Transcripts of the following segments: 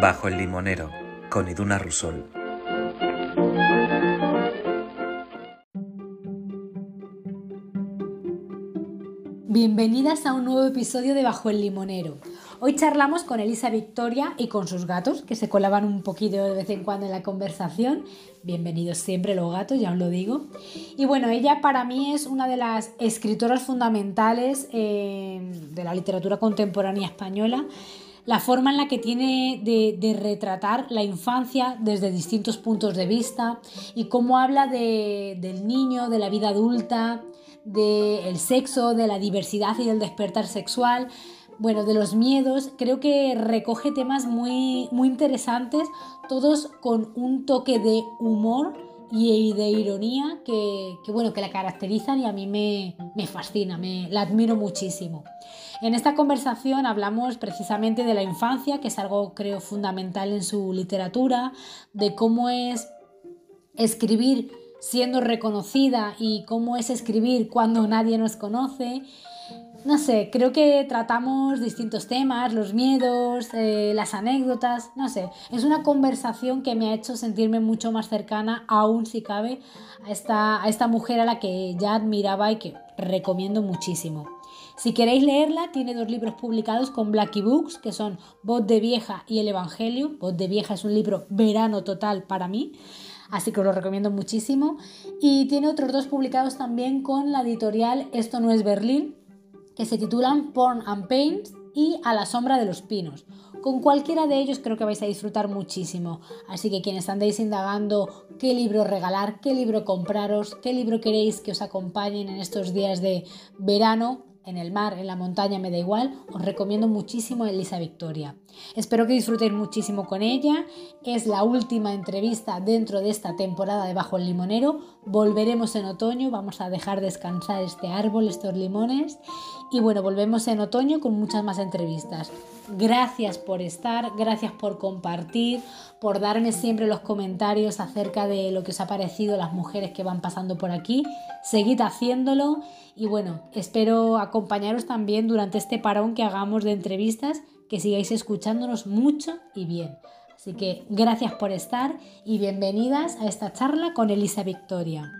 Bajo el limonero, con Iduna Rusol. Bienvenidas a un nuevo episodio de Bajo el limonero. Hoy charlamos con Elisa Victoria y con sus gatos, que se colaban un poquito de vez en cuando en la conversación. Bienvenidos siempre los gatos, ya os lo digo. Y bueno, ella para mí es una de las escritoras fundamentales eh, de la literatura contemporánea española la forma en la que tiene de, retratar la infancia desde distintos puntos de vista y cómo habla del niño, de la vida adulta, del sexo, de la diversidad y del despertar sexual, bueno, de los miedos, creo que recoge temas muy, muy interesantes, todos con un toque de humor y de ironía que, bueno, que la caracterizan y a mí me, me fascina, me, la admiro muchísimo. En esta conversación hablamos precisamente de la infancia, que es algo creo fundamental en su literatura, de cómo es escribir siendo reconocida y cómo es escribir cuando nadie nos conoce. No sé, creo que tratamos distintos temas, los miedos, eh, las anécdotas, no sé. Es una conversación que me ha hecho sentirme mucho más cercana, aún si cabe, a esta, a esta mujer a la que ya admiraba y que recomiendo muchísimo. Si queréis leerla, tiene dos libros publicados con Blacky Books, que son Voz de Vieja y El Evangelio. Voz de Vieja es un libro verano total para mí, así que os lo recomiendo muchísimo. Y tiene otros dos publicados también con la editorial Esto no es Berlín, que se titulan Porn and Paints y A la sombra de los pinos. Con cualquiera de ellos creo que vais a disfrutar muchísimo. Así que quienes andéis indagando qué libro regalar, qué libro compraros, qué libro queréis que os acompañen en estos días de verano, en el mar, en la montaña, me da igual, os recomiendo muchísimo Elisa Victoria. Espero que disfrutéis muchísimo con ella. Es la última entrevista dentro de esta temporada de Bajo el Limonero. Volveremos en otoño, vamos a dejar descansar este árbol, estos limones. Y bueno, volvemos en otoño con muchas más entrevistas. Gracias por estar, gracias por compartir, por darme siempre los comentarios acerca de lo que os ha parecido las mujeres que van pasando por aquí. Seguid haciéndolo y bueno, espero acompañaros también durante este parón que hagamos de entrevistas, que sigáis escuchándonos mucho y bien. Así que gracias por estar y bienvenidas a esta charla con Elisa Victoria.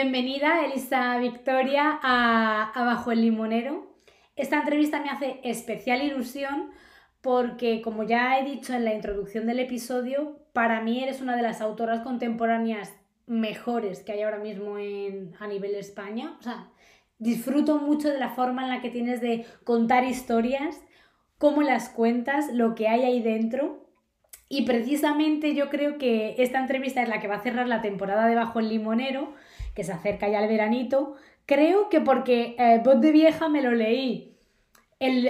Bienvenida Elisa Victoria a, Bajo el Limonero. Esta entrevista me hace especial ilusión porque, como ya he dicho en la introducción del episodio, para mí eres una de las autoras contemporáneas mejores que hay ahora mismo en, a nivel de España. O sea, disfruto mucho de la forma en la que tienes de contar historias, cómo las cuentas, lo que hay ahí dentro. Y precisamente yo creo que esta entrevista es la que va a cerrar la temporada de Bajo el Limonero, que se acerca ya el veranito. Creo que porque eh, Voz de Vieja me lo leí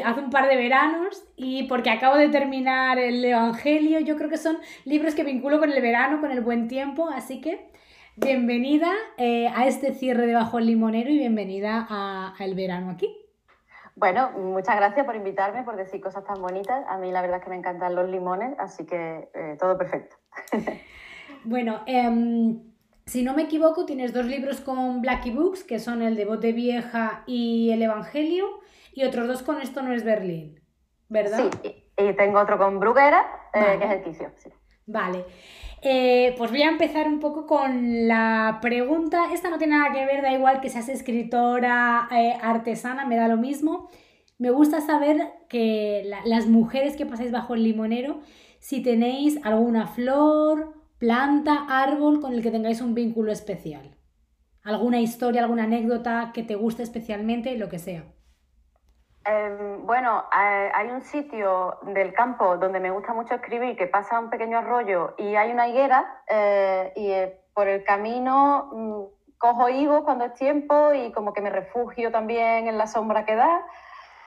hace un par de veranos y porque acabo de terminar el Evangelio. Yo creo que son libros que vinculo con el verano, con el buen tiempo, así que bienvenida eh, a este cierre de Bajo el Limonero y bienvenida al verano aquí. Bueno, muchas gracias por invitarme, por decir cosas tan bonitas. A mí la verdad es que me encantan los limones, así que eh, todo perfecto. bueno, em, si no me equivoco, tienes dos libros con Blacky Books, que son el de Bote Vieja y el Evangelio y otros dos con Esto no es Berlín, ¿verdad? Sí, y tengo otro con Bruguera, eh, que es el Quicio. Vale. Eh, pues voy a empezar un poco con la pregunta. Esta no tiene nada que ver, da igual que seas escritora, eh, artesana, me da lo mismo. Me gusta saber que las mujeres que pasáis bajo el limonero, si tenéis alguna flor, planta, árbol con el que tengáis un vínculo especial. Alguna historia, alguna anécdota que te guste especialmente, lo que sea. Em, bueno, hay un sitio del campo donde me gusta mucho escribir que pasa un pequeño arroyo y hay una higuera eh, y eh, por el camino mm, cojo higos cuando es tiempo y como que me refugio también en la sombra que da.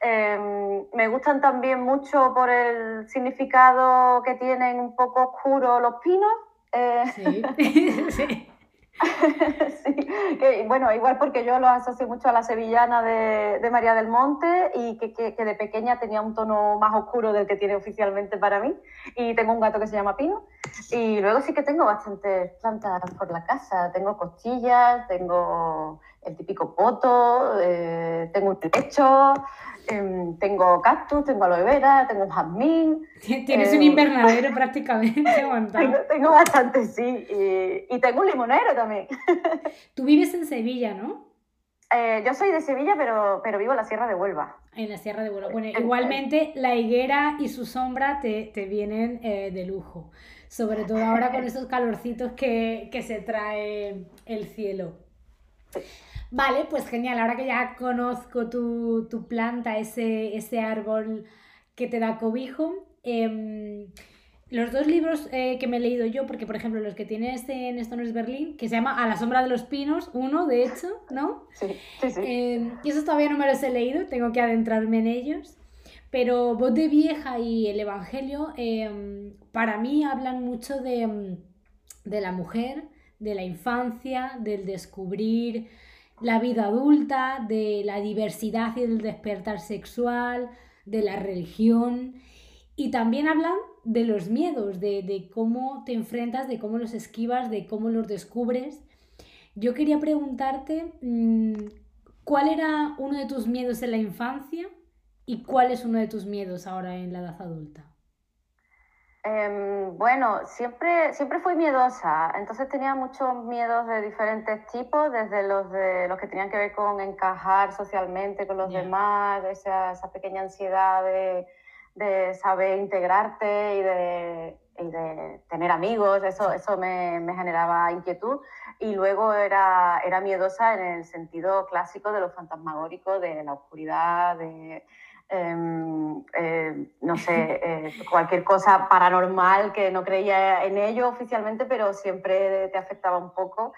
Em, me gustan también mucho por el significado que tienen un poco oscuro los pinos. Eh, sí. sí. sí, que, bueno, igual porque yo lo asocio mucho a la sevillana de, María del Monte y que, que, de pequeña tenía un tono más oscuro del que tiene oficialmente para mí. Y tengo un gato que se llama Pino. Y luego sí que tengo bastantes plantas por la casa. Tengo costillas, tengo el típico poto, eh, tengo un techo, em, tengo cactus, tengo aloe vera, tengo jazmín. Tienes un eh, invernadero prácticamente tengo, tengo bastante, sí. Y, y, tengo un limonero también. Tú vives en Sevilla, ¿no? Eh, yo soy de Sevilla, pero, pero vivo en la Sierra de Huelva. En la Sierra de Huelva. Bueno, igualmente la higuera y su sombra te, te vienen de lujo. Sobre todo ahora con esos calorcitos que, que se trae el cielo. Vale, pues genial. Ahora que ya conozco tu, tu planta, ese, ese, árbol que te da cobijo. Eh, los dos libros eh, que me he leído yo, porque por ejemplo los que tienes en Stones Berlín, que se llama A la sombra de los pinos, uno de hecho, ¿no? Sí, sí, sí. Eh, y esos todavía no me los he leído, tengo que adentrarme en ellos. Pero Voz de Vieja y el Evangelio em, para mí hablan mucho de, de la mujer, de la infancia, del descubrir la vida adulta, de la diversidad y el despertar sexual, de la religión. Y también hablan de los miedos, de, cómo te enfrentas, de cómo los esquivas, de cómo los descubres. Yo quería preguntarte, mm, ¿cuál era uno de tus miedos en la infancia y cuál es uno de tus miedos ahora en la edad adulta? Em, bueno, siempre, siempre fui miedosa, entonces tenía muchos miedos de diferentes tipos, desde los, de, los que tenían que ver con encajar socialmente con los demás, esa, esa, pequeña ansiedad de, de saber integrarte y de, y de, tener amigos, eso, eso me, me, generaba inquietud. Y luego era, era miedosa en el sentido clásico de lo fantasmagórico, de la oscuridad, de eh, no sé, eh, cualquier cosa paranormal que no creía en ello oficialmente, pero siempre te afectaba un poco.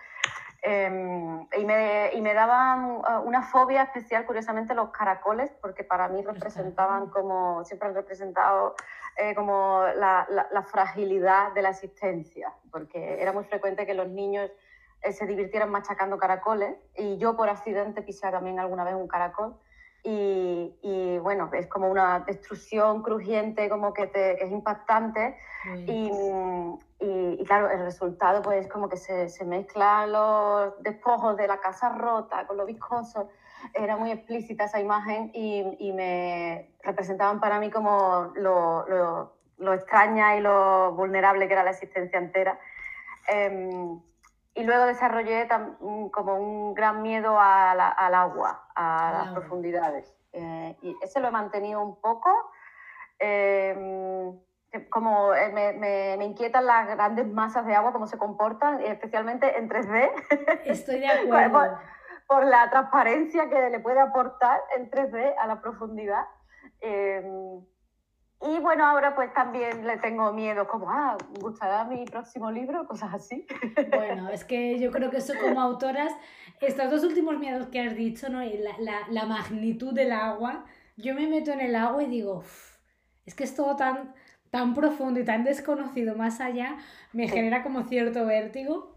Em, y, me, y me daban uh, una fobia especial, curiosamente, los caracoles, porque para mí representaban como, siempre han representado eh, como la, la, fragilidad de la existencia, porque era muy frecuente que los niños se divirtieran machacando caracoles, y yo por accidente pisé también alguna vez un caracol. Y, y, bueno, es como una destrucción crujiente, como que, te, que es impactante. Y, y, claro, el resultado pues como que se, se, mezclan los despojos de la casa rota con lo viscoso. Era muy explícita esa imagen y, me representaban para mí como lo, lo, lo, extraña y lo vulnerable que era la existencia entera. Eh, y luego desarrollé como un gran miedo al agua, a las profundidades. Eh, y ese lo he mantenido un poco. Em, como eh, me, me, inquietan las grandes masas de agua, cómo se comportan, especialmente en 3D. Estoy de acuerdo. por, por, la transparencia que le puede aportar en 3D a la profundidad. Eh, y bueno, ahora pues también le tengo miedo, como, ah, ¿gustará mi próximo libro? Cosas así. Bueno, es que yo creo que eso como autoras, estos dos últimos miedos que has dicho, ¿no? La, la, la magnitud del agua, yo me meto en el agua y digo, es que es todo tan, tan profundo y tan desconocido más allá, me genera como cierto vértigo.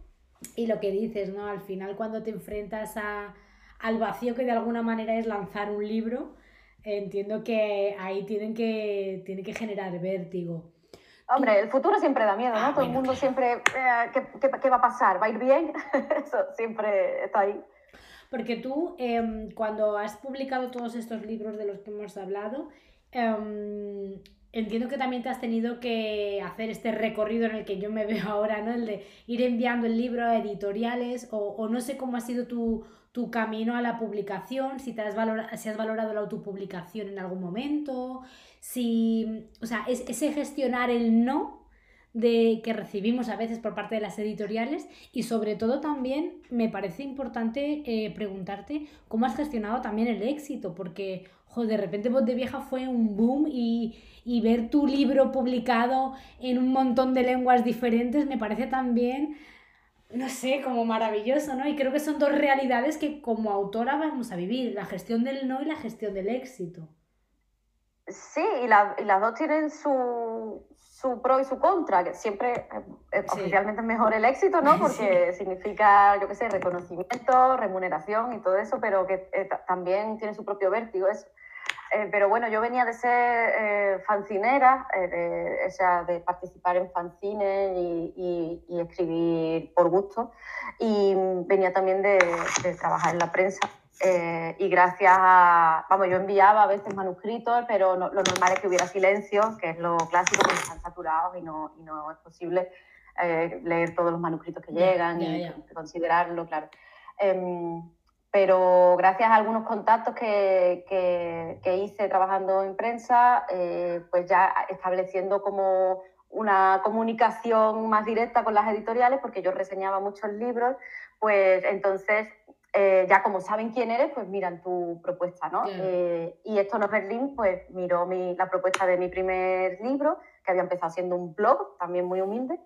Y lo que dices, ¿no? Al final cuando te enfrentas a, al vacío que de alguna manera es lanzar un libro, entiendo que ahí tienen que, tienen que generar vértigo. Hombre, el futuro siempre da miedo, ¿no? Ah, Todo el mundo siempre, eh, ¿qué, qué, va a pasar? ¿Va a ir bien? Eso siempre está ahí. Porque tú, em, cuando has publicado todos estos libros de los que hemos hablado, em, entiendo que también te has tenido que hacer este recorrido en el que yo me veo ahora, ¿no? El de ir enviando el libro a editoriales, o, o no sé cómo ha sido tu, tu camino a la publicación, si, te has, valorado, si has valorado la autopublicación en algún momento, si, o sea, es, ese gestionar el no de que recibimos a veces por parte de las editoriales y sobre todo también me parece importante eh, preguntarte cómo has gestionado también el éxito, porque de repente Voz de Vieja fue un boom y, y ver tu libro publicado en un montón de lenguas diferentes me parece también no sé, como maravilloso, ¿no? Y creo que son dos realidades que como autora vamos a vivir, la gestión del no y la gestión del éxito. Sí, y, las dos tienen su, su, pro y su contra, que siempre eh, eh, oficialmente es mejor el éxito, ¿no? Porque significa, yo qué sé, reconocimiento, remuneración y todo eso, pero que eh, también tiene su propio vértigo eso. Eh, pero bueno, yo venía de ser eh, fancinera, eh, de, o sea, de participar en fanzines y, y, escribir por gusto. Y venía también de, de trabajar en la prensa. y gracias a, vamos, yo enviaba a veces manuscritos, pero lo normal es que hubiera silencio, que es lo clásico, porque están saturados y no, y no es posible leer todos los manuscritos que llegan y considerarlo, claro. Pero gracias a algunos contactos que, que, hice trabajando en prensa, eh, pues ya estableciendo como una comunicación más directa con las editoriales, porque yo reseñaba muchos libros, pues entonces eh, ya como saben quién eres, pues miran tu propuesta, ¿no? Eh, y esto no es Berlín, pues miró mi, la propuesta de mi primer libro, que había empezado siendo un blog, también muy humilde,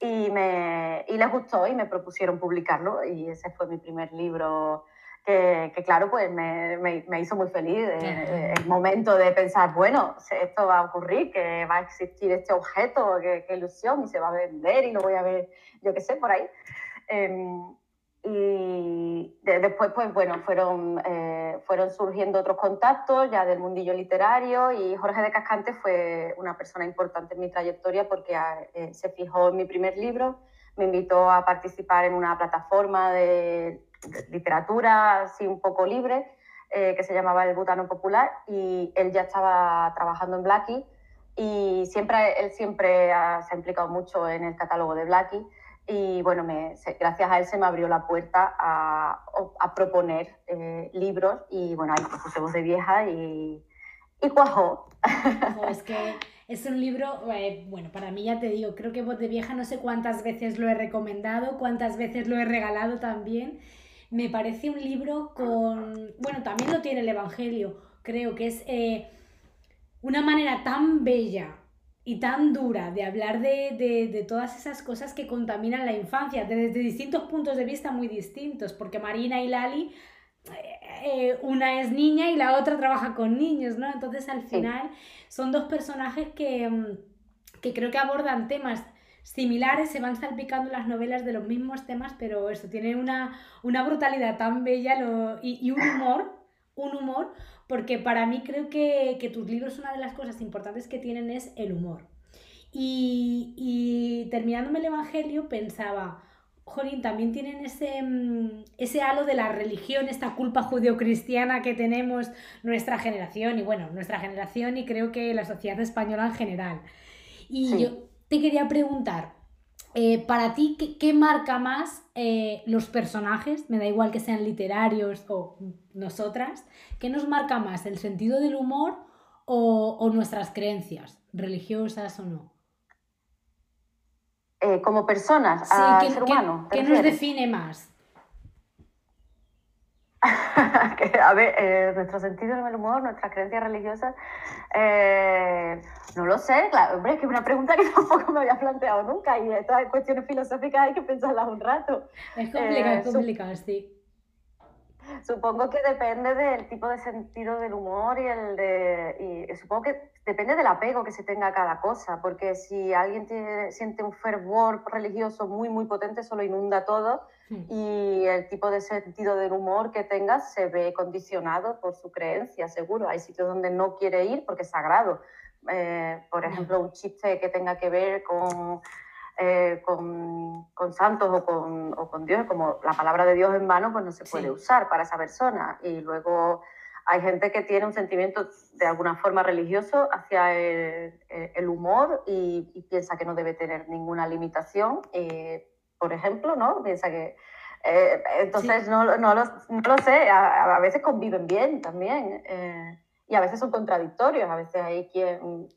y, me, y les gustó y me propusieron publicarlo, y ese fue mi primer libro que, claro, pues me, me, hizo muy feliz eh, el momento de pensar, bueno, esto va a ocurrir, que va a existir este objeto, qué, ilusión, y se va a vender y lo voy a ver, yo qué sé, por ahí. Em, y después, pues bueno, fueron, eh, fueron surgiendo otros contactos ya del mundillo literario y Jorge de Cascante fue una persona importante en mi trayectoria porque eh, se fijó en mi primer libro, me invitó a participar en una plataforma de literatura así un poco libre, eh, que se llamaba El Butano Popular, y él ya estaba trabajando en Blackie, y siempre, él siempre se ha implicado mucho en el catálogo de Blackie, y bueno, gracias a él se me abrió la puerta a, proponer eh, libros, y bueno, ahí puse voz de vieja y, y cuajó. es que es un libro, eh, bueno, para mí ya te digo, creo que Voz de Vieja no sé cuántas veces lo he recomendado, cuántas veces lo he regalado también. Me parece un libro con, bueno, también lo tiene el Evangelio, creo que es eh, una manera tan bella y tan dura de hablar de, todas esas cosas que contaminan la infancia, desde distintos puntos de vista muy distintos, porque Marina y Lali, eh, una es niña y la otra trabaja con niños, ¿no? Entonces al final son dos personajes que, mm, que creo que abordan temas similares, se van salpicando las novelas de los mismos temas, pero eso tiene una, una brutalidad tan bella y, un humor, un humor, porque para mí creo que, que, tus libros una de las cosas importantes que tienen es el humor. Y, y terminándome el Evangelio pensaba, Jolín, también tienen ese, mm, ese halo de la religión, esta culpa judeocristiana que tenemos nuestra generación, y bueno, nuestra generación y creo que la sociedad española en general. Y yo te quería preguntar, eh, para ti, ¿qué, marca más eh, los personajes? Me da igual que sean literarios o nosotras. ¿Qué nos marca más, el sentido del humor o, nuestras creencias, religiosas o no? Eh, como personas, sí, ser humano. ¿Qué nos define más? a ver, eh, nuestro sentido en el humor, nuestras creencias religiosas, eh, no lo sé, claro, hombre, es que es una pregunta que tampoco me había planteado nunca y estas cuestiones filosóficas hay que pensarlas un rato. Es complicado, es eh, complicado, sí. Supongo que depende del tipo de sentido del humor y el de. Y supongo que depende del apego que se tenga a cada cosa, porque si alguien tiene, siente un fervor religioso muy, muy potente, eso lo inunda todo y el tipo de sentido del humor que tenga se ve condicionado por su creencia, seguro. Hay sitios donde no quiere ir porque es sagrado. Eh, por ejemplo, un chiste que tenga que ver con eh, con, con, santos o con, o con, Dios, como la palabra de Dios en vano, pues no se puede usar para esa persona. Y luego hay gente que tiene un sentimiento de alguna forma religioso hacia el, el humor y, piensa que no debe tener ninguna limitación, eh, por ejemplo, ¿no? Piensa que... Eh, entonces, no, no, lo, no, lo, sé, a, a, veces conviven bien también y a veces son contradictorios, a veces hay quien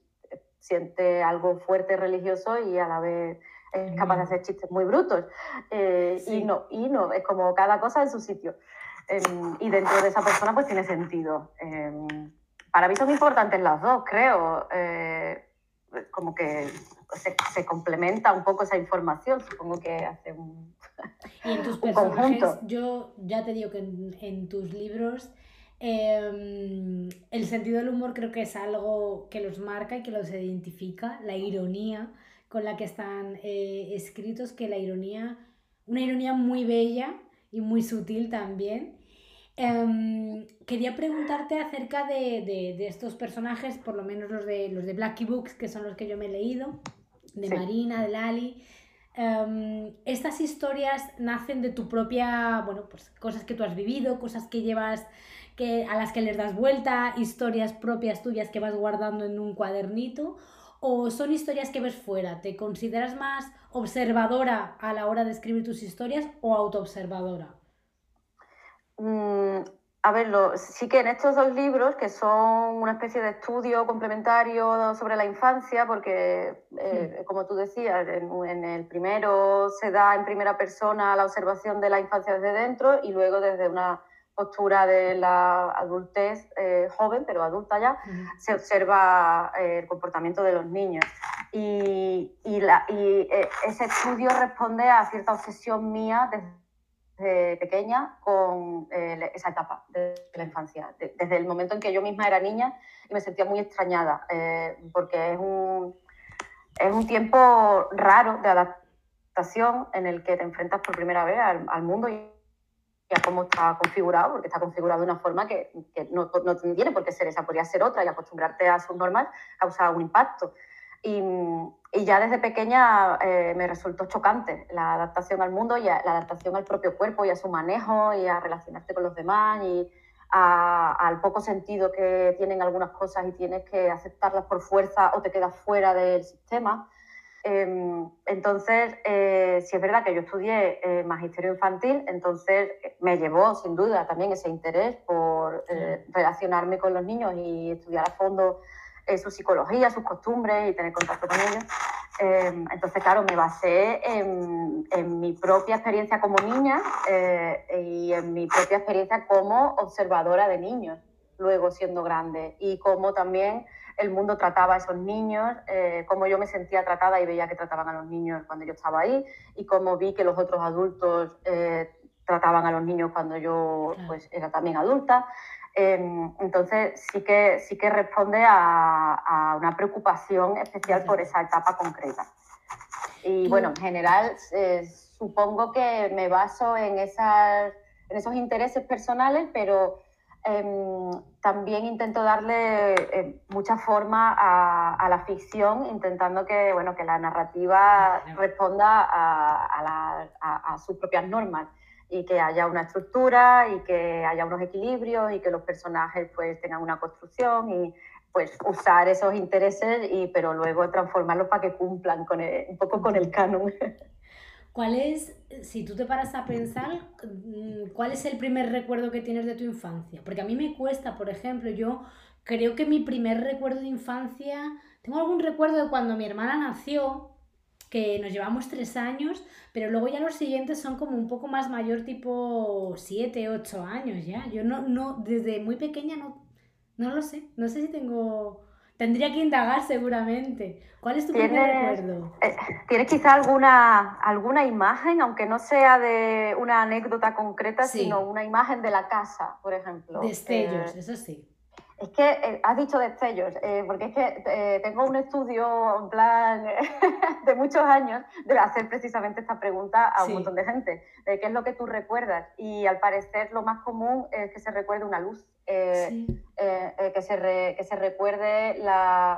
siente algo fuerte religioso y a la vez es capaz de mm. hacer chistes muy brutos. Eh, y no, y no, es como cada cosa en su sitio. Em, y dentro de esa persona pues tiene sentido. Em, para mí son importantes las dos, creo. Eh, como que se, se, complementa un poco esa información, supongo que hace un, y en tus conjunto. Yo ya te digo que en, en tus libros Em, el sentido del humor creo que es algo que los marca y que los identifica, la ironía con la que están eh, escritos, que la ironía, una ironía muy bella y muy sutil también. Em, quería preguntarte acerca de, estos personajes, por lo menos los de los de Blackie Books, que son los que yo me he leído, de Marina, de Lali. Em, estas historias nacen de tu propia, bueno, pues cosas que tú has vivido, cosas que llevas, que, a las que les das vuelta, historias propias tuyas que vas guardando en un cuadernito, o son historias que ves fuera. ¿Te consideras más observadora a la hora de escribir tus historias o autoobservadora? Mm, a ver, sí que en estos dos libros, que son una especie de estudio complementario sobre la infancia, porque, eh, como tú decías, en, el primero se da en primera persona la observación de la infancia desde dentro y luego desde una postura de la adultez eh, joven, pero adulta ya, se observa eh, el comportamiento de los niños. Y, ese estudio responde a cierta obsesión mía desde pequeña con eh, esa etapa de, la infancia, desde el momento en que yo misma era niña y me sentía muy extrañada, eh, porque es un, es un tiempo raro de adaptación en el que te enfrentas por primera vez al, mundo y cómo está configurado, porque está configurado de una forma que, que no, no, tiene por qué ser esa, podría ser otra, y acostumbrarte a sus normas causa un impacto. Y, y ya desde pequeña eh, me resultó chocante la adaptación al mundo y la adaptación al propio cuerpo y a su manejo y a relacionarte con los demás y al poco sentido que tienen algunas cosas y tienes que aceptarlas por fuerza o te quedas fuera del sistema. Em, entonces, eh, si es verdad que yo estudié eh, magisterio infantil, entonces me llevó sin duda también ese interés por relacionarme con los niños y estudiar a fondo eh, su psicología, sus costumbres y tener contacto con ellos. Eh, entonces, claro, me basé en, mi propia experiencia como niña eh, y en mi propia experiencia como observadora de niños, luego siendo grande, y cómo también el mundo trataba a esos niños, cómo yo me sentía tratada y veía que trataban a los niños cuando yo estaba ahí, y cómo vi que los otros adultos trataban a los niños cuando yo pues, era también adulta. Em, entonces sí que, sí que responde a, una preocupación especial por esa etapa concreta. Y bueno, en general eh, supongo que me baso en, esas, en esos intereses personales, pero em, también intento darle eh, mucha forma a, la ficción, intentando que, bueno, que la narrativa responda a, a sus propias normas y que haya una estructura y que haya unos equilibrios y que los personajes pues tengan una construcción y pues usar esos intereses y pero luego transformarlos para que cumplan con un poco con el canon. ¿Cuál es, si tú te paras a pensar, mm, cuál es el primer recuerdo que tienes de tu infancia? Porque a mí me cuesta, por ejemplo, yo creo que mi primer recuerdo de infancia, tengo algún recuerdo de cuando mi hermana nació, que nos llevamos tres años, pero luego ya los siguientes son como un poco más mayor, tipo siete, ocho años ya. Yo no, no, desde muy pequeña no, no lo sé, no sé si tengo... Tendría que indagar seguramente. ¿Cuál es tu primer recuerdo? Eh, ¿Tienes quizá alguna, alguna imagen, aunque no sea de una anécdota concreta, sino una imagen de la casa, por ejemplo? Destellos, eh, eso sí. Es que eh, has dicho destellos, eh, porque es que eh, tengo un estudio en plan de muchos años de hacer precisamente esta pregunta a un montón de gente, de qué es lo que tú recuerdas. Y al parecer lo más común es que se recuerde una luz, que, se que se recuerde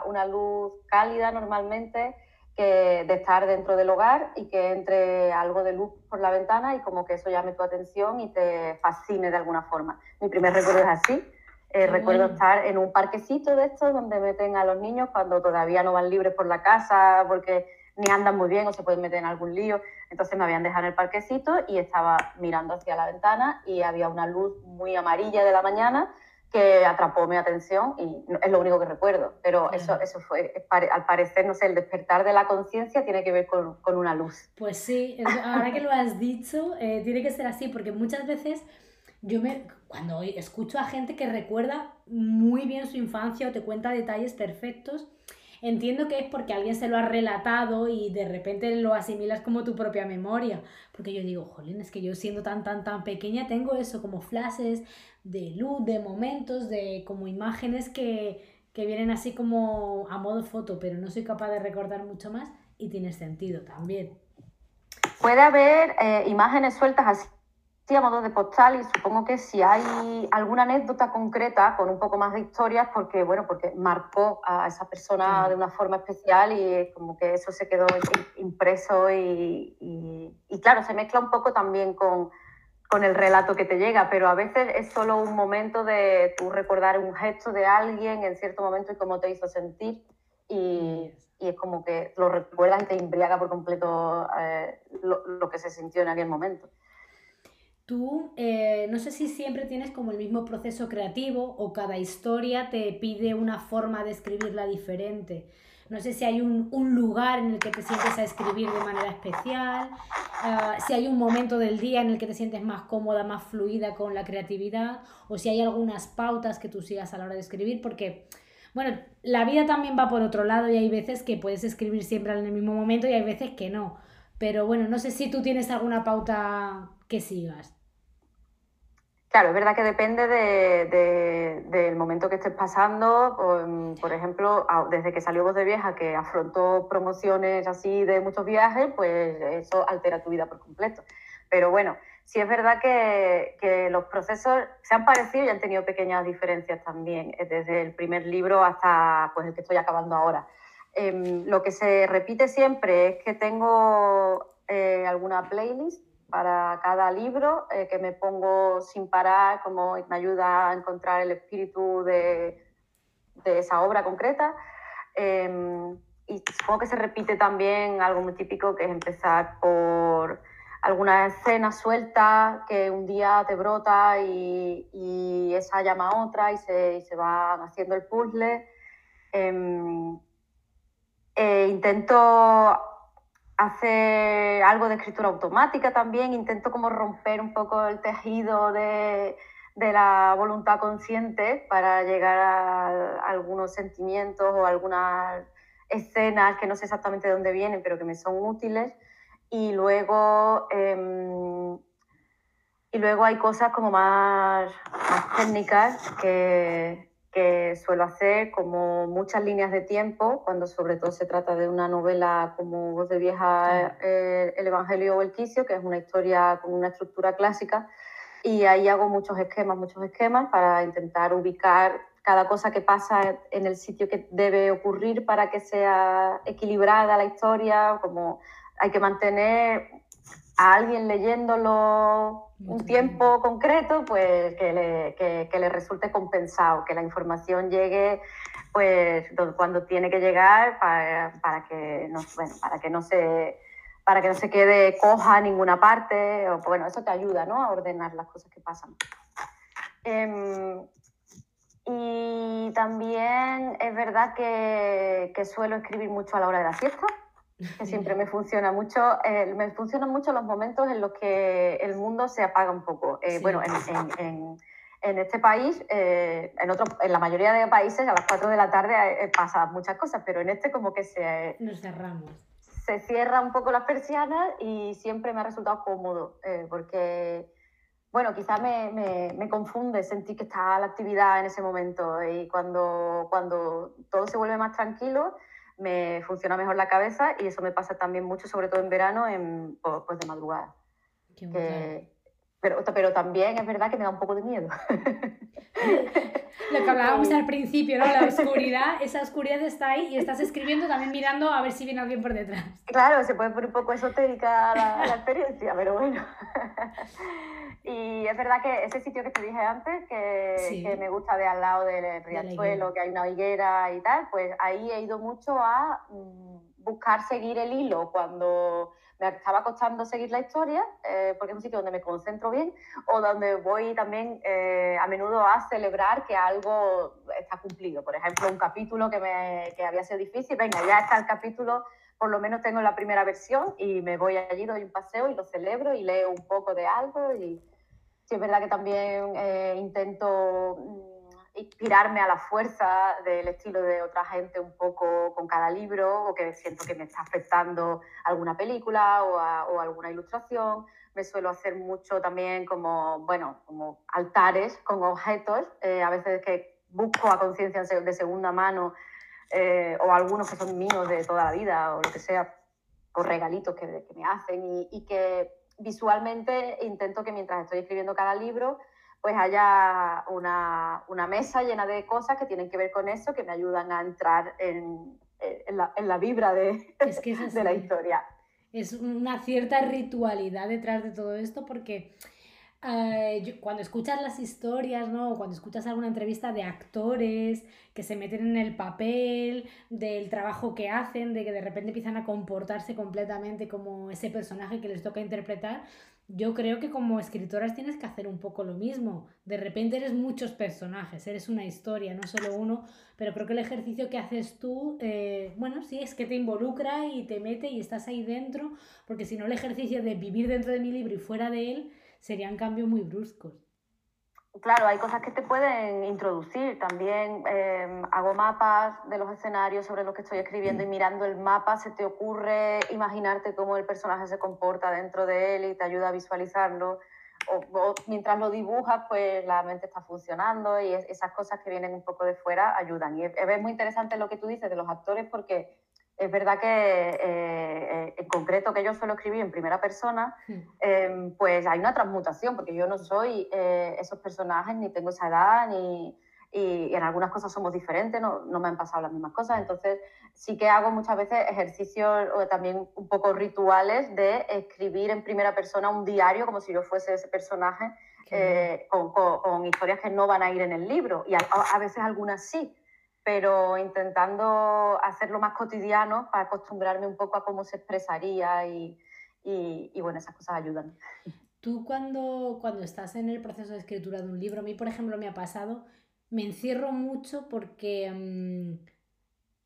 una luz cálida normalmente, que de estar dentro del hogar y que entre algo de luz por la ventana y como que eso llame tu atención y te fascine de alguna forma. Mi primer recuerdo es así eh, recuerdo estar en un parquecito de estos donde meten a los niños cuando todavía no van libres por la casa porque ni andan muy bien o se pueden meter en algún lío. Entonces me habían dejado en el parquecito y estaba mirando hacia la ventana y había una luz muy amarilla de la mañana que atrapó mi atención y es lo único que recuerdo. Pero eso, eso fue, al parecer, no sé, el despertar de la conciencia tiene que ver con, con, una luz. Pues sí, ahora que lo has dicho, eh, tiene que ser así, porque muchas veces yo me, cuando escucho a gente que recuerda muy bien su infancia o te cuenta detalles perfectos, entiendo que es porque alguien se lo ha relatado y de repente lo asimilas como tu propia memoria. Porque yo digo, jolín, es que yo siendo tan, tan, tan pequeña tengo eso como flashes de luz, de momentos, de como imágenes que, que vienen así como a modo foto, pero no soy capaz de recordar mucho más y tiene sentido también. Puede haber eh, imágenes sueltas así sí a modo de postal y supongo que si hay alguna anécdota concreta con un poco más de historias, porque bueno, porque marcó a esa persona de una forma especial y como que eso se quedó impreso y, y, claro, se mezcla un poco también con, con, el relato que te llega, pero a veces es solo un momento de tú recordar un gesto de alguien en cierto momento y cómo te hizo sentir y, y es como que lo recuerdas y te embriaga por completo eh, lo, lo que se sintió en aquel momento. Tú, eh, no sé si siempre tienes como el mismo proceso creativo o cada historia te pide una forma de escribirla diferente. No sé si hay un, lugar en el que te sientes a escribir de manera especial, ah, si hay un momento del día en el que te sientes más cómoda, más fluida con la creatividad, o si hay algunas pautas que tú sigas a la hora de escribir, porque, bueno, la vida también va por otro lado y hay veces que puedes escribir siempre en el mismo momento y hay veces que no. Pero bueno, no sé si tú tienes alguna pauta que sigas. Claro, es verdad que depende del momento que estés pasando. Por, ejemplo, desde que salió Voz de Vieja, que afrontó promociones así de muchos viajes, pues eso altera tu vida por completo. Pero bueno, sí es verdad que, los procesos se han parecido y han tenido pequeñas diferencias también, eh, desde el primer libro hasta pues, el que estoy acabando ahora. Em, lo que se repite siempre es que tengo eh, alguna playlist para cada libro eh, que me pongo sin parar, como me ayuda a encontrar el espíritu de, de esa obra concreta. Em, y supongo que se repite también algo muy típico, que es empezar por alguna escena suelta que un día te brota y, y esa llama a otra y se, y se va haciendo el puzzle. Eh, intento hacer algo de escritura automática también, intento como romper un poco el tejido de, de la voluntad consciente para llegar a, algunos sentimientos o algunas escenas que no sé exactamente de dónde vienen, pero que me son útiles. Y luego, em, y luego hay cosas como más técnicas que, que suelo hacer como muchas líneas de tiempo, cuando sobre todo se trata de una novela como Voz de Vieja, eh, El Evangelio o el Quicio, que es una historia con una estructura clásica, y ahí hago muchos esquemas, muchos esquemas para intentar ubicar cada cosa que pasa en el sitio que debe ocurrir para que sea equilibrada la historia, como hay que mantener a alguien leyéndolo un tiempo concreto, pues que le, que, le, resulte compensado, que la información llegue pues cuando tiene que llegar para, para que no, bueno, para que no se para que no se quede coja en ninguna parte, o, bueno, eso te ayuda ¿no? a ordenar las cosas que pasan. Em, y también es verdad que, que suelo escribir mucho a la hora de la siesta, que siempre me funciona mucho. Eh, me funcionan mucho los momentos en los que el mundo se apaga un poco. Eh, bueno, en, en, en, este país, eh, en, otro, en la mayoría de países, a las 4 de la tarde pasan muchas cosas, pero en este como que se... Nos cerramos. Se cierra un poco las persianas y siempre me ha resultado cómodo, porque... Bueno, quizás me, me, me, confunde sentir que está la actividad en ese momento y cuando, cuando todo se vuelve más tranquilo, me funciona mejor la cabeza y eso me pasa también mucho, sobre todo en verano, en, pues de madrugada. Pero, pero también es verdad que me da un poco de miedo. Lo que hablábamos al principio, ¿no? La oscuridad, esa oscuridad está ahí y estás escribiendo también mirando a ver si viene alguien por detrás. Claro, se puede poner un poco esotérica la, la experiencia, pero bueno. Y es verdad que ese sitio que te dije antes, que, que me gusta de al lado del riachuelo, que hay una higuera y tal, pues ahí he ido mucho a mm, buscar seguir el hilo cuando me estaba costando seguir la historia, eh, porque es un sitio donde me concentro bien, o donde voy también eh, a menudo a celebrar que algo está cumplido. Por ejemplo, un capítulo que, me, que había sido difícil, venga, ya está el capítulo por lo menos tengo la primera versión y me voy allí, doy un paseo y lo celebro y leo un poco de algo. Y sí es verdad que también eh, intento mm, inspirarme a la fuerza del estilo de otra gente un poco con cada libro o que siento que me está afectando alguna película o, alguna ilustración. Me suelo hacer mucho también como, bueno, como altares con objetos, eh, a veces que busco a conciencia de segunda mano eh, o algunos que son míos de toda la vida o lo que sea, o regalitos que, me hacen y, que, visualmente intento que mientras estoy escribiendo cada libro, pues haya una, mesa llena de cosas que tienen que ver con eso, que me ayudan a entrar en, la, vibra de, de la historia. Es una cierta ritualidad detrás de todo esto porque cuando escuchas las historias, ¿no? Cuando escuchas alguna entrevista de actores que se meten en el papel, del trabajo que hacen, de que de repente empiezan a comportarse completamente como ese personaje que les toca interpretar, yo creo que como escritoras tienes que hacer un poco lo mismo. De repente eres muchos personajes, eres una historia, no solo uno, pero creo que el ejercicio que haces tú, eh, bueno, sí, es que te involucra y te mete y estás ahí dentro, porque si no el ejercicio de vivir dentro de mi libro y fuera de él, serían cambios muy bruscos. Claro, hay cosas que te pueden introducir. También em, hago mapas de los escenarios sobre los que estoy escribiendo y mm. mirando el mapa se te ocurre imaginarte cómo el personaje se comporta dentro de él y te ayuda a visualizarlo. O, mientras lo dibujas, pues la mente está funcionando y esas cosas que vienen un poco de fuera ayudan. Y es muy interesante lo que tú dices de los actores porque es verdad que eh, eh, en concreto que yo suelo escribir en primera persona, hmm. em, pues hay una transmutación, porque yo no soy eh, esos personajes, ni tengo esa edad, ni, y, en algunas cosas somos diferentes, no, no, me han pasado las mismas cosas. Entonces sí que hago muchas veces ejercicios o también un poco rituales de escribir en primera persona un diario, como si yo fuese ese personaje, con, con, historias que no van a ir en el libro. Y a, a veces algunas sí pero intentando hacerlo más cotidiano para acostumbrarme un poco a cómo se expresaría y, y, bueno, esas cosas ayudan. Tú cuando, cuando estás en el proceso de escritura de un libro, a mí por ejemplo me ha pasado, me encierro mucho porque... Mm,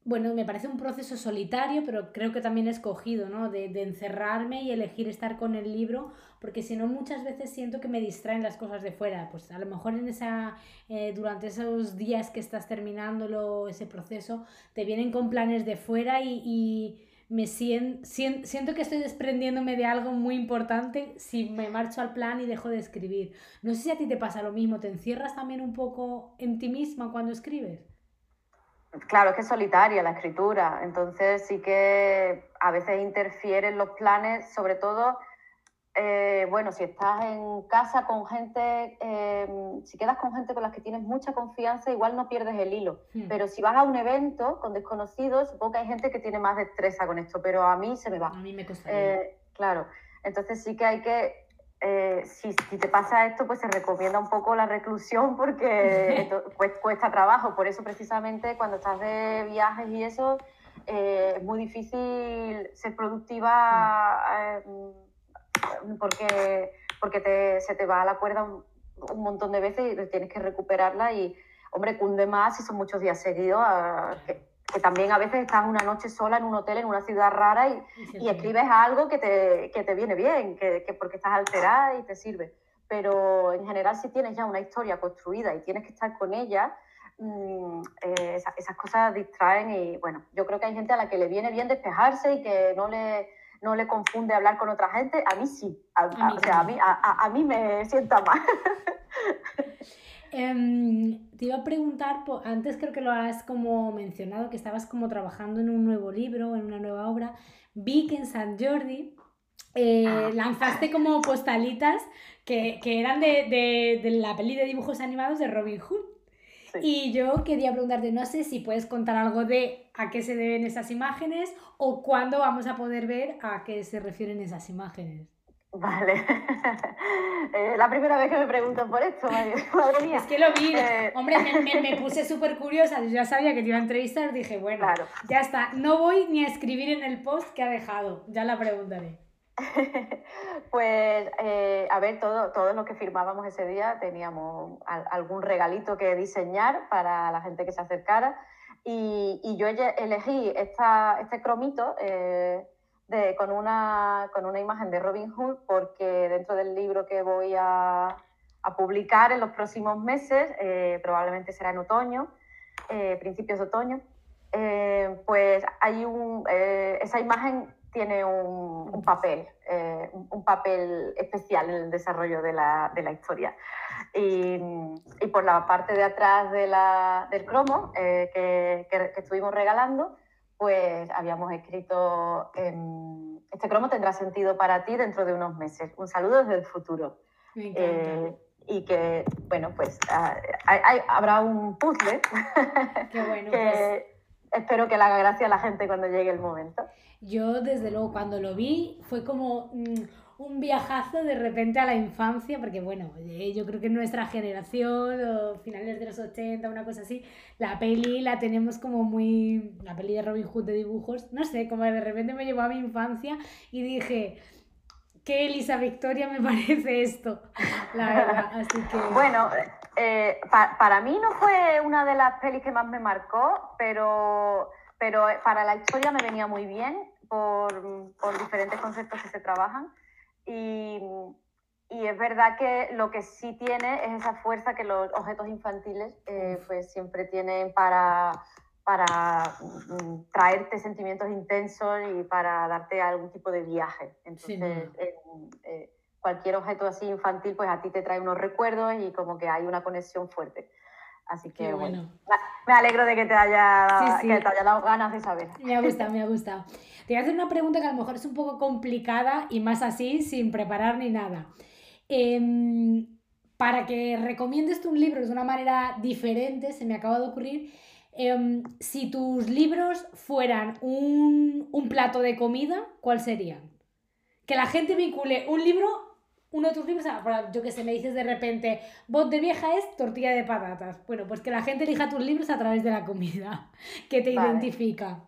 bueno, me parece un proceso solitario, pero creo que también he escogido, ¿no? De, de, encerrarme y elegir estar con el libro, porque si no muchas veces siento que me distraen las cosas de fuera. Pues a lo mejor en esa, eh, durante esos días que estás terminándolo, ese proceso, te vienen con planes de fuera y, y me siento, siento que estoy desprendiéndome de algo muy importante si me marcho al plan y dejo de escribir. No sé si a ti te pasa lo mismo, ¿te encierras también un poco en ti misma cuando escribes? Claro, es que es solitaria la escritura, entonces sí que a veces interfieren los planes, sobre todo, eh, bueno, si estás en casa con gente, eh, si quedas con gente con las que tienes mucha confianza, igual no pierdes el hilo. Hmm. Pero si vas a un evento con desconocidos, supongo que hay gente que tiene más destreza con esto, pero a mí se me va. A mí me cuesta. Eh, claro, entonces sí que hay que eh, si, te pasa esto, pues se recomienda un poco la reclusión porque cuesta trabajo. Por eso precisamente cuando estás de viajes y eso, eh, es muy difícil ser productiva eh, porque, porque se te va a la cuerda un, montón de veces y tienes que recuperarla y, hombre, cunde más si son muchos días seguidos. que, que también a veces estás una noche sola en un hotel en una ciudad rara y, y escribes algo que te, que te viene bien, que, que, porque estás alterada y te sirve. Pero en general si tienes ya una historia construida y tienes que estar con ella, mm, eh, esas, cosas distraen y bueno, yo creo que hay gente a la que le viene bien despejarse y que no le, no le confunde hablar con otra gente. A mí sí, a, mí, o sea, a, mí, a, a mí me sienta mal. Em, te iba a preguntar, antes creo que lo has como mencionado, que estabas como trabajando en un nuevo libro, en una nueva obra. Vi que en San Jordi eh, ah. lanzaste como postalitas que, eran de, la peli de dibujos animados de Robin Hood. Y yo quería preguntarte, no sé si puedes contar algo de a qué se deben esas imágenes o cuándo vamos a poder ver a qué se refieren esas imágenes. Vale. Eh, la primera vez que me preguntan por esto, madre, mía. Es que lo vi. Eh, hombre, me, puse súper curiosa. Yo ya sabía que te iba a entrevistar. Dije, bueno, ya está. No voy ni a escribir en el post que ha dejado. Ya la preguntaré. pues, eh, a ver, todo, todos los que firmábamos ese día teníamos algún regalito que diseñar para la gente que se acercara. Y, y yo elegí esta, este cromito con, una, con una imagen de Robin Hood porque dentro del libro que voy a, publicar en los próximos meses, eh, probablemente será en otoño, eh, principios de otoño, eh, pues hay un, esa imagen tiene un, papel, un papel especial en el desarrollo de la, de la historia. Y, por la parte de atrás de la, del cromo que, que estuvimos regalando, pues habíamos escrito, em, este cromo tendrá sentido para ti dentro de unos meses. Un saludo desde el futuro. Eh, y que, bueno, pues ah, hay- habrá un puzzle Qué bueno, que espero que le haga gracia a la gente cuando llegue el momento. Yo, desde luego, cuando lo vi, fue como mm, un viajazo de repente a la infancia, porque bueno, eh, yo creo que nuestra generación, o finales de los 80, una cosa así, la peli la tenemos como muy. La peli de Robin Hood de dibujos, no sé, como de repente me llevó a mi infancia y dije. ¿Qué Elisa Victoria me parece esto? La verdad, así que. Bueno, eh, pa- para mí no fue una de las pelis que más me marcó, pero, pero para la historia me venía muy bien por, por diferentes conceptos que se trabajan. Y, y es verdad que lo que sí tiene es esa fuerza que los objetos infantiles eh, pues siempre tienen para, para mm, traerte sentimientos intensos y para darte algún tipo de viaje. Entonces, eh, eh, cualquier objeto así infantil, pues a ti te trae unos recuerdos y como que hay una conexión fuerte. Así que Qué bueno, bueno. me alegro de que te haya, Sí, sí. que te haya dado ganas de saber. Me ha gustado, me ha gustado. Te voy a hacer una pregunta que a lo mejor es un poco complicada y más así, sin preparar ni nada. Em, para que recomiendes tú un libro de una manera diferente, se me acaba de ocurrir, em, si tus libros fueran un, un plato de comida, ¿cuál serían? Que la gente vincule un libro, uno de tus libros, yo que sé, me dices de repente, voz de vieja es tortilla de patatas. Bueno, pues que la gente elija tus libros a través de la comida, que te Vale. identifica.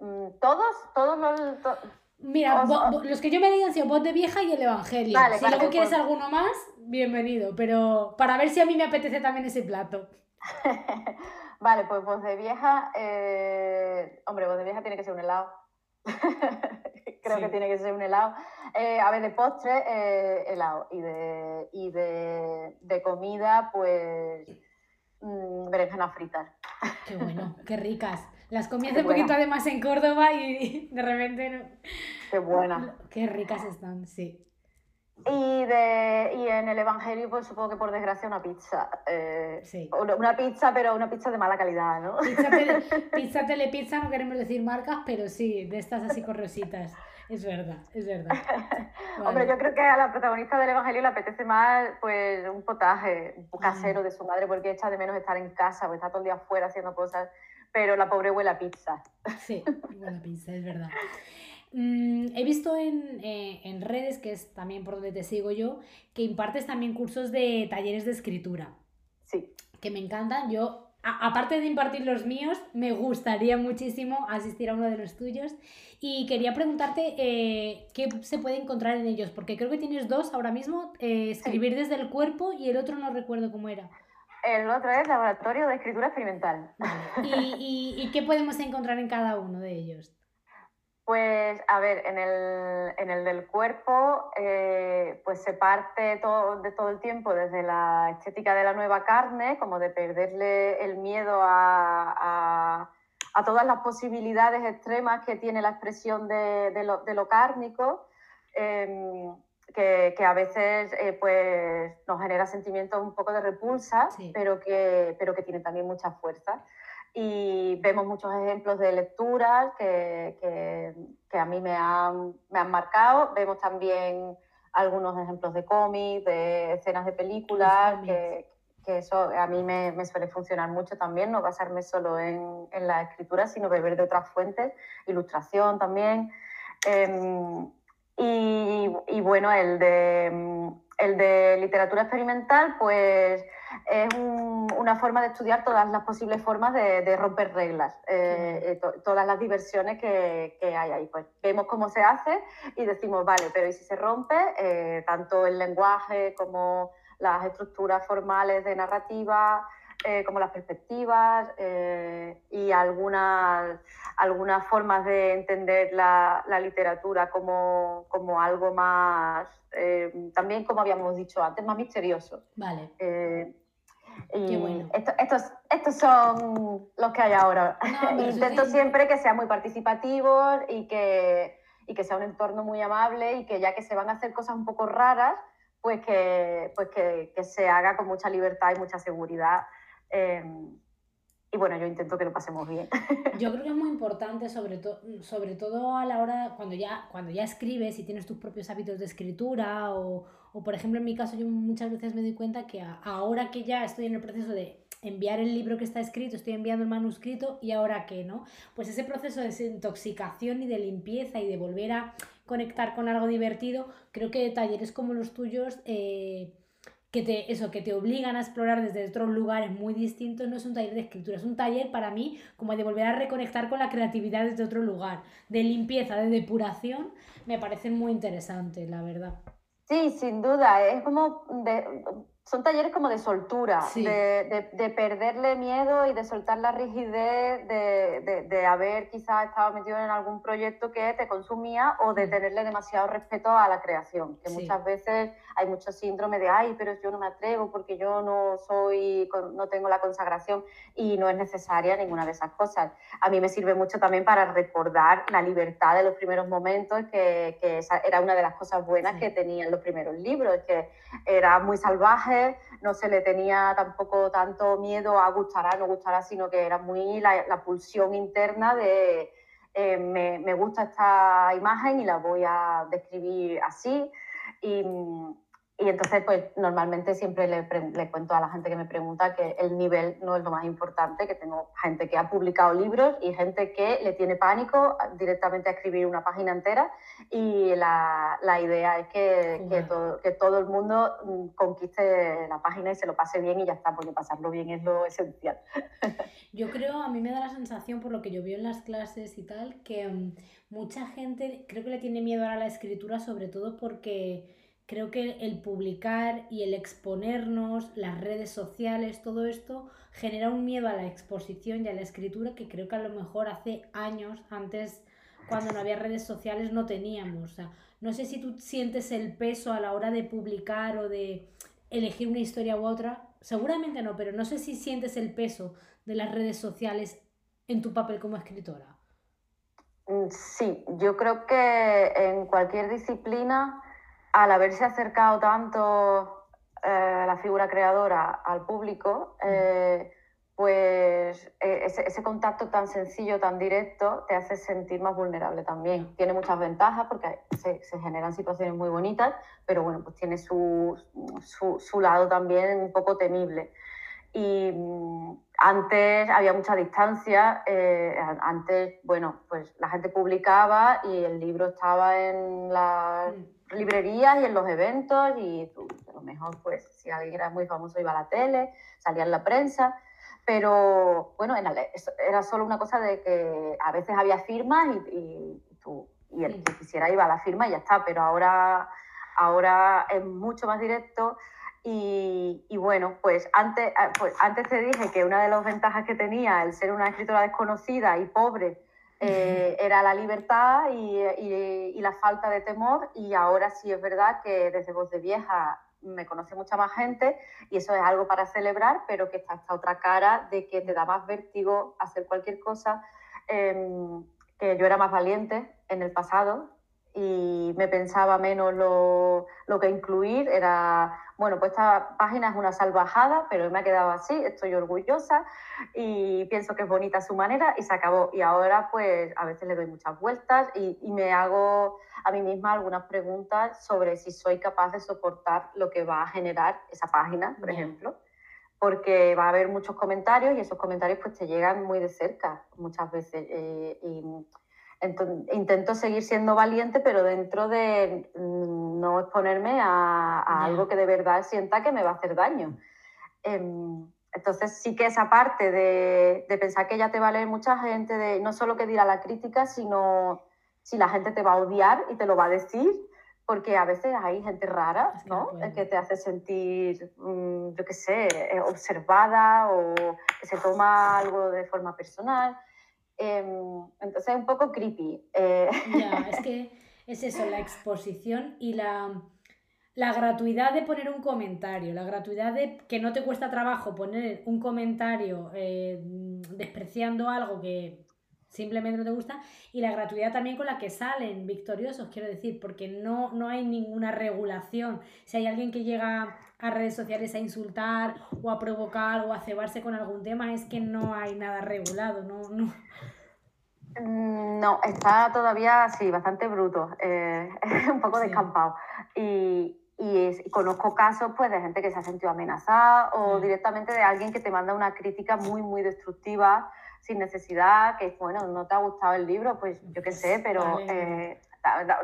Mm, Todos, todos los... to- Mira, Os- os- los que yo me digan han sido voz de vieja y el Evangelio. Vale, si vale, luego quieres pues- alguno más, bienvenido. Pero para ver si a mí me apetece también ese plato. vale, pues voz de vieja, eh, hombre, voz de vieja tiene que ser un helado. Creo Sí. que tiene que ser un helado. Eh, a ver, de postre, eh, helado. Y de, y de, de comida, pues mm, berenjenas fritas. Qué bueno, qué ricas. Las comí hace poquito además en Córdoba y de repente... no- Qué buena. Qué ricas están, sí. Y, de, y en el Evangelio, pues supongo que por desgracia una pizza. eh, Sí. una, pizza, pero una pizza de mala calidad, ¿no? Pizza, tele, pizza telepizza, no queremos decir marcas, pero sí, de estas así corrositas. Es verdad, es verdad. Hombre, Vale. yo creo que a la protagonista del Evangelio le apetece más pues, un potaje un casero de su madre porque echa de menos estar en casa, porque está todo el día afuera haciendo cosas, pero la pobre huele a pizza. Sí, buena pizza, es verdad. Mm, he visto en, eh, en redes, que es también por donde te sigo yo, que impartes también cursos de talleres de escritura, Sí. que me encantan. Yo, a- aparte de impartir los míos, me gustaría muchísimo asistir a uno de los tuyos. Y quería preguntarte eh, qué se puede encontrar en ellos, porque creo que tienes dos ahora mismo, eh, escribir desde el cuerpo y el otro no recuerdo cómo era. El otro es Laboratorio de Escritura Experimental. Vale. ¿Y, y- y qué podemos encontrar en cada uno de ellos? Pues, a ver, en el, en el del cuerpo, eh, pues se parte todo, de todo el tiempo desde la estética de la nueva carne, como de perderle el miedo a, a- a todas las posibilidades extremas que tiene la expresión de, de lo, de lo cárnico, eh, que, que a veces eh, pues, nos genera sentimientos un poco de repulsa, Sí. pero, que, pero que tiene también mucha fuerza y vemos muchos ejemplos de lecturas que, que- que a mí me han, me han marcado. Vemos también algunos ejemplos de cómics, de escenas de películas, que, que eso a mí me, me suele funcionar mucho también, no basarme solo en, en la escritura, sino beber de otras fuentes, ilustración también. Em, y, y bueno, el de, el de literatura experimental, pues es un- una forma de estudiar todas las posibles formas de, de romper reglas, eh, eh, to- todas las diversiones que, que hay ahí. Pues vemos cómo se hace y decimos, vale, pero ¿y si se rompe? Eh, tanto el lenguaje como las estructuras formales de narrativa, eh, como las perspectivas eh, y algunas, algunas formas de entender la, la literatura como, como algo más, eh, también como habíamos dicho antes, más misterioso. Vale. Y Qué bueno. esto- estos, estos son los que hay ahora. No, Intento sí. siempre que sea muy participativo y que, y que sea un entorno muy amable y que ya que se van a hacer cosas un poco raras, pues que, pues que, que se haga con mucha libertad y mucha seguridad. Eh, y bueno, yo intento que lo pasemos bien. Yo creo que es muy importante, sobre, sobre todo a la hora, cuando ya, cuando ya escribes y tienes tus propios hábitos de escritura, o, o por ejemplo en mi caso yo muchas veces me doy cuenta que ahora que ya estoy en el proceso de enviar el libro que está escrito, estoy enviando el manuscrito y ahora qué, ¿no? Pues ese proceso de desintoxicación y de limpieza y de volver a conectar con algo divertido, creo que talleres como los tuyos... Eh, que te, eso, que te obligan a explorar desde otros lugares muy distintos, no es un taller de escritura, es un taller para mí como de volver a reconectar con la creatividad desde otro lugar, de limpieza, de depuración, me parecen muy interesantes, la verdad. Sí, sin duda, es como de, son talleres como de soltura, de, de, perderle miedo y de soltar la rigidez de, de, haber quizás estado metido en algún proyecto que te consumía o de tenerle demasiado respeto a la creación, que muchas veces hay mucho síndrome de, ay, pero yo no me atrevo porque yo no soy, no tengo la consagración y no es necesaria ninguna de esas cosas. A mí me sirve mucho también para recordar la libertad de los primeros momentos, que, que esa era una de las cosas buenas que tenían los primeros libros, que era muy salvaje no se le tenía tampoco tanto miedo a gustará, no gustará, sino que era muy la, pulsión interna de eh, me, me, gusta esta imagen y la voy a describir así. Y, y entonces, pues normalmente siempre le, le, cuento a la gente que me pregunta que el nivel no es lo más importante, que tengo gente que ha publicado libros y gente que le tiene pánico directamente a escribir una página entera y la, la idea es que, que, todo, que, todo, el mundo mm, conquiste la página y se lo pase bien y ya está, porque pasarlo bien es lo esencial. Yo creo, a mí me da la sensación, por lo que yo veo en las clases y tal, que um, mucha gente creo que le tiene miedo a la escritura, sobre todo porque Creo que el publicar y el exponernos, las redes sociales, todo esto genera un miedo a la exposición y a la escritura que creo que a lo mejor hace años, antes, cuando no había redes sociales, no teníamos. no sé si tú sientes el peso a la hora de publicar o de elegir una historia u otra. Seguramente no, pero no sé si sientes el peso de las redes sociales en tu papel como escritora. Mm, sí, yo creo que en cualquier disciplina al haberse acercado tanto eh, la figura creadora al público, mm. eh, pues eh, ese, contacto tan sencillo, tan directo, te hace sentir más vulnerable también. Tiene muchas ventajas porque se, generan situaciones muy bonitas, pero bueno, pues tiene su, su, lado también un poco temible. Y mm, antes había mucha distancia, antes, bueno, pues la gente publicaba y el libro estaba en la librerías y en los eventos y a lo mejor pues si alguien era muy famoso iba a la tele, salía en la prensa, pero bueno, era solo una cosa de que a veces había firmas y, tú, y el que quisiera iba a la firma y ya está, pero ahora, ahora es mucho más directo. Y, y, bueno, pues antes, ah, pues antes te dije que una de las ventajas que tenía el ser una escritora desconocida y pobre eh, era la libertad y, la falta de temor y ahora sí es verdad que desde Voz de Vieja me conoce mucha más gente y eso es algo para celebrar, pero que está esta otra cara de que te da más vértigo hacer cualquier cosa, em, que yo era más valiente en el pasado y me pensaba menos lo, lo que incluir, era bueno, pues esta página es una salvajada, pero me ha quedado así, estoy orgullosa y pienso que es bonita su manera y se acabó. Y ahora pues a veces le doy muchas vueltas y, me hago a mí misma algunas preguntas sobre si soy capaz de soportar lo que va a generar esa página, por ejemplo porque va a haber muchos comentarios y esos comentarios pues te llegan muy de cerca muchas veces. Eh, y intento seguir siendo valiente, pero dentro de mm, no exponerme a, algo que de verdad sienta que me va a hacer daño. Em, entonces sí que esa parte de, pensar que ya te va a leer mucha gente, de no solo que dirá la crítica, sino si la gente te va a odiar y te lo va a decir, porque a veces hay gente rara, ¿no? que te hace sentir, mm, yo qué sé, eh, observada o que se toma algo de forma personal. Em, entonces es un poco creepy. Eh. Ya, es que es eso, la exposición y la, la gratuidad de poner un comentario, la gratuidad de que no te cuesta trabajo poner un comentario eh, despreciando algo que simplemente no te gusta, y la gratuidad también con la que salen victoriosos, quiero decir, porque no, no hay ninguna regulación. Si hay alguien que llega a redes sociales a insultar o a provocar o a cebarse con algún tema, es que no hay nada regulado, no... no. Mm, no, está todavía, sí, bastante bruto, eh, un poco descampado. Y, y, conozco casos pues, de gente que se ha sentido amenazada o mm. directamente de alguien que te manda una crítica muy, muy destructiva sin necesidad, que bueno, no te ha gustado el libro, pues yo qué sé, pero eh,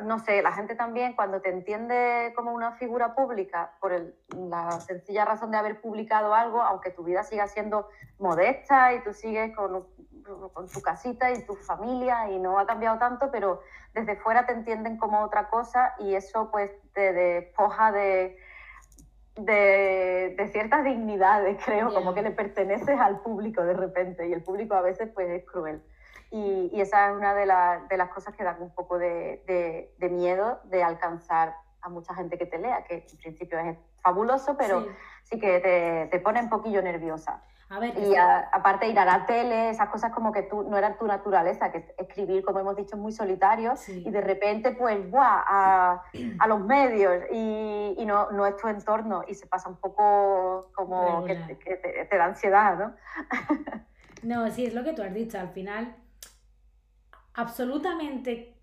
no sé, la gente también cuando te entiende como una figura pública por la sencilla razón de haber publicado algo, aunque tu vida siga siendo modesta y tú sigues con, con tu casita y tu familia y no ha cambiado tanto, pero desde fuera te entienden como otra cosa y eso pues te despoja de de, ciertas dignidades, creo, como que le perteneces al público de repente y el público a veces pues es cruel. Y, esa es una de, de, las cosas que dan un poco de, de, miedo de alcanzar a mucha gente que te lea, que en principio es fabuloso, pero sí, que te, te pone un poquillo nerviosa y aparte ir a la tele, esas cosas como que tú no eran tu naturaleza, que escribir, como hemos dicho, es muy solitario, y de repente, pues, ¡buah! A, a los medios y, y, no, no es tu entorno y se pasa un poco como que, te, te, da ansiedad, ¿no? no, sí, es lo que tú has dicho, al final, absolutamente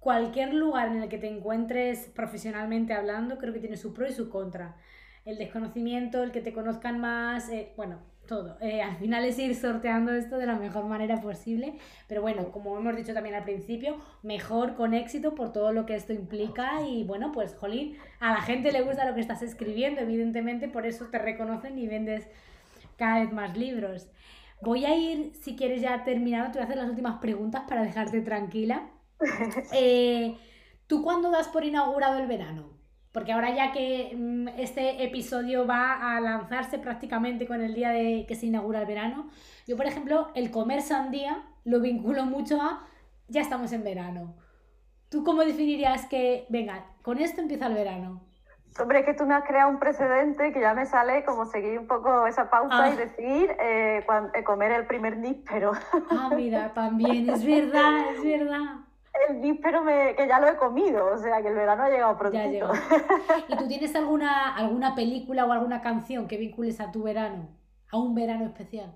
cualquier lugar en el que te encuentres profesionalmente hablando, creo que tiene su pro y su contra. El desconocimiento, el que te conozcan más, eh, bueno, todo. Eh, al final es ir sorteando esto de la mejor manera posible, pero bueno, como hemos dicho también al principio, mejor con éxito por todo lo que esto implica y bueno, pues jolín, a la gente le gusta lo que estás escribiendo, evidentemente por eso te reconocen y vendes cada vez más libros. Voy a ir, si quieres ya terminado, te voy a hacer las últimas preguntas para dejarte tranquila. Eh, ¿Tú cuándo das por inaugurado el verano? porque ahora ya que mm, este episodio va a lanzarse prácticamente con el día de que se inaugura el verano, yo por ejemplo el comer sandía lo vinculo mucho a ya estamos en verano. ¿Tú cómo definirías que, venga, con esto empieza el verano? Hombre, es que tú me has creado un precedente que ya me sale como seguir un poco esa pausa y ah. decir eh, eh, comer el primer níspero. Ah, mira, también, es verdad, es verdad el víspero me, que ya lo he comido, o sea que el verano ha llegado pronto. ¿Y tú tienes alguna, alguna película o alguna canción que vincules a tu verano? ¿A un verano especial?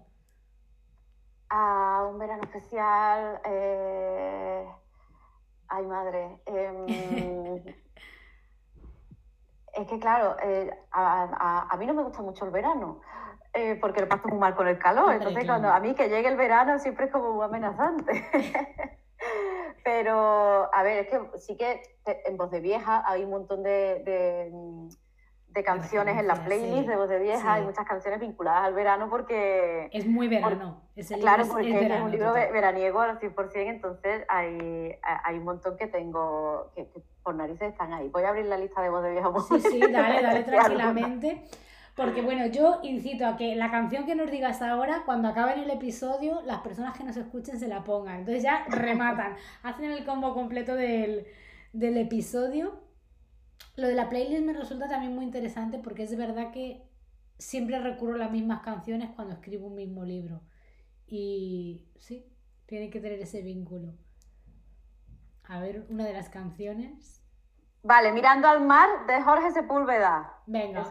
A un verano especial. Eh, ay, madre. Em, es que, claro, eh, a, mí no me gusta mucho el verano. Eh, porque lo paso muy mal con el calor. Entonces, cuando a mí que llegue el verano siempre es como muy amenazante. Pero, a ver, es que sí que en Voz de Vieja hay un montón de, de, canciones en la playlist de Voz de Vieja, hay muchas canciones vinculadas al verano porque... Es muy verano. claro, porque es, un libro veraniego al 100%, entonces hay, hay un montón que tengo, que, por narices están ahí. Voy a abrir la lista de Voz de Vieja. Sí, sí, dale, dale tranquilamente. Porque bueno, yo incito a que la canción que nos digas ahora, cuando acabe el episodio, las personas que nos escuchen se la pongan. Entonces ya rematan, hacen el combo completo del, del episodio. Lo de la playlist me resulta también muy interesante porque es verdad que siempre recurro a las mismas canciones cuando escribo un mismo libro. Y sí, tiene que tener ese vínculo. A ver, una de las canciones. Vale, Mirando al mar de Jorge Sepúlveda. Venga.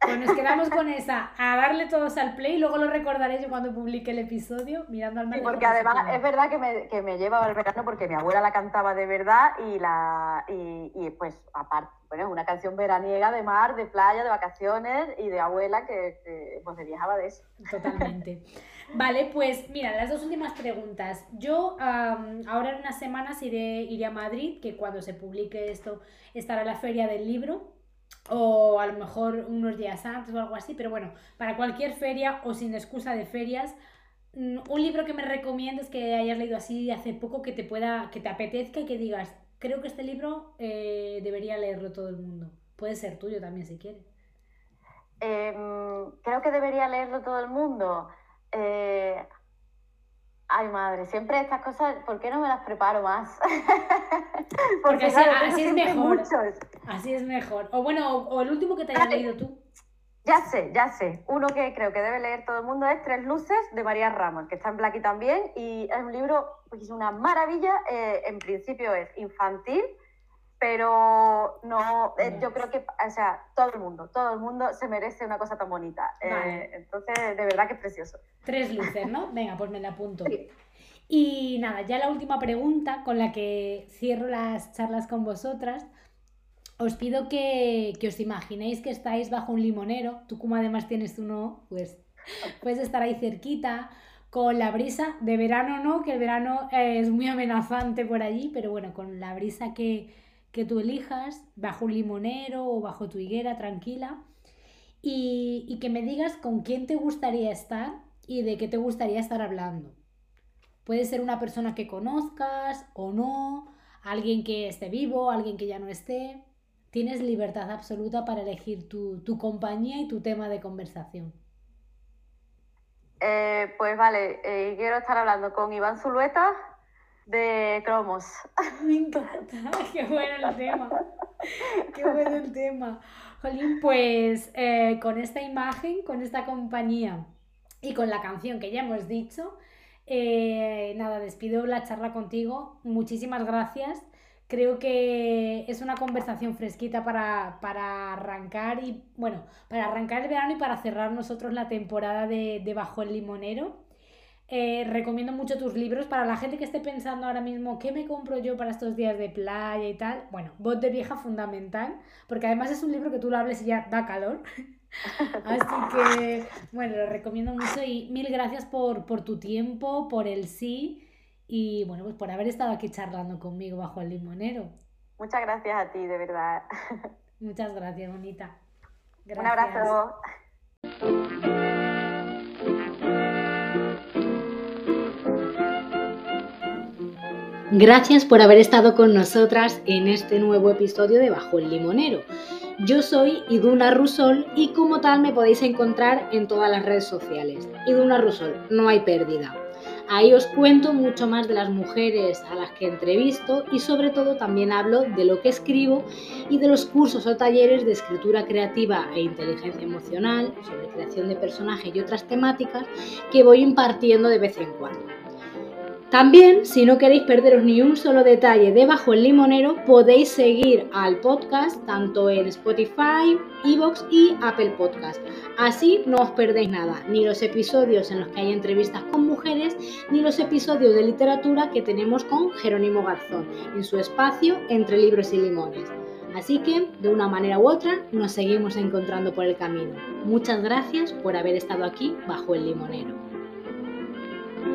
Pues nos quedamos con esa, a darle todos al play, y luego lo recordaré yo cuando publique el episodio, Mirando al mar. Sí, porque además es verdad que me, que me lleva al verano porque mi abuela la cantaba de verdad y la y, y pues aparte bueno, una canción veraniega de mar, de playa, de vacaciones y de abuela que, pues, viajaba de eso. Totalmente. Vale, pues mira, las dos últimas preguntas. Yo ahora en unas semanas iré, iré a Madrid, que cuando se publique esto estará la feria del libro, o a lo mejor unos días antes o algo así, pero bueno, para cualquier feria o sin excusa de ferias, mm, un libro que me recomiendes que hayas leído así hace poco que te pueda, que te apetezca y que digas, creo que este libro eh, debería leerlo todo el mundo. Puede ser tuyo también si quieres. Em, creo que debería leerlo todo el mundo. Eh, ay, madre, siempre estas cosas, ¿por qué no me las preparo más? Porque, así, es mejor. Así es mejor. O bueno, o, el último que te hayas leído tú. Ya sé, ya sé. Uno que creo que debe leer todo el mundo es Tres Luces de María Ramos, que está en Blackie también. Y es un libro, pues es una maravilla. Eh, en principio es infantil, pero no, eh, yo creo que, o sea, todo el mundo, todo el mundo se merece una cosa tan bonita. Eh, entonces, de verdad que es precioso. Tres luces, ¿no? Venga, pues me la apunto. Y nada, ya la última pregunta con la que cierro las charlas con vosotras. Os pido que, que os imaginéis que estáis bajo un limonero. Tú como además tienes uno, pues puedes estar ahí cerquita con la brisa de verano, ¿no? Que el verano es muy amenazante por allí, pero bueno, con la brisa que, que tú elijas, bajo un limonero o bajo tu higuera tranquila, y, y que me digas con quién te gustaría estar y de qué te gustaría estar hablando. Puede ser una persona que conozcas o no, alguien que esté vivo, alguien que ya no esté. Tienes libertad absoluta para elegir tu, tu compañía y tu tema de conversación. Eh, pues vale, eh, quiero estar hablando con Iván Zulueta, de cromos. Me encanta, qué bueno el tema. Qué bueno el tema. Jolín, pues eh, con esta imagen, con esta compañía y con la canción que ya hemos dicho, eh, nada, despido la charla contigo. Muchísimas gracias. Creo que es una conversación fresquita para, para, arrancar y, bueno, para arrancar el verano y para cerrar nosotros la temporada de, de Bajo el Limonero. Eh, recomiendo mucho tus libros para la gente que esté pensando ahora mismo qué me compro yo para estos días de playa y tal. Bueno, Voz de Vieja fundamental, porque además es un libro que tú lo hables y ya da calor. Así que, bueno, lo recomiendo mucho y mil gracias por, por tu tiempo, por el sí y, bueno, pues por haber estado aquí charlando conmigo bajo el limonero. Muchas gracias a ti, de verdad. Muchas gracias, bonita. Un abrazo. Gracias por haber estado con nosotras en este nuevo episodio de Bajo el Limonero. Yo soy Iduna Rusol y como tal me podéis encontrar en todas las redes sociales. Iduna Rusol, no hay pérdida. Ahí os cuento mucho más de las mujeres a las que entrevisto y sobre todo también hablo de lo que escribo y de los cursos o talleres de escritura creativa e inteligencia emocional, sobre creación de personajes y otras temáticas que voy impartiendo de vez en cuando. También, si no queréis perderos ni un solo detalle de Bajo el Limonero, podéis seguir al podcast tanto en Spotify, Evox y Apple Podcast. Así no os perdéis nada, ni los episodios en los que hay entrevistas con mujeres, ni los episodios de literatura que tenemos con Jerónimo Garzón en su espacio Entre Libros y Limones. Así que, de una manera u otra, nos seguimos encontrando por el camino. Muchas gracias por haber estado aquí bajo el limonero.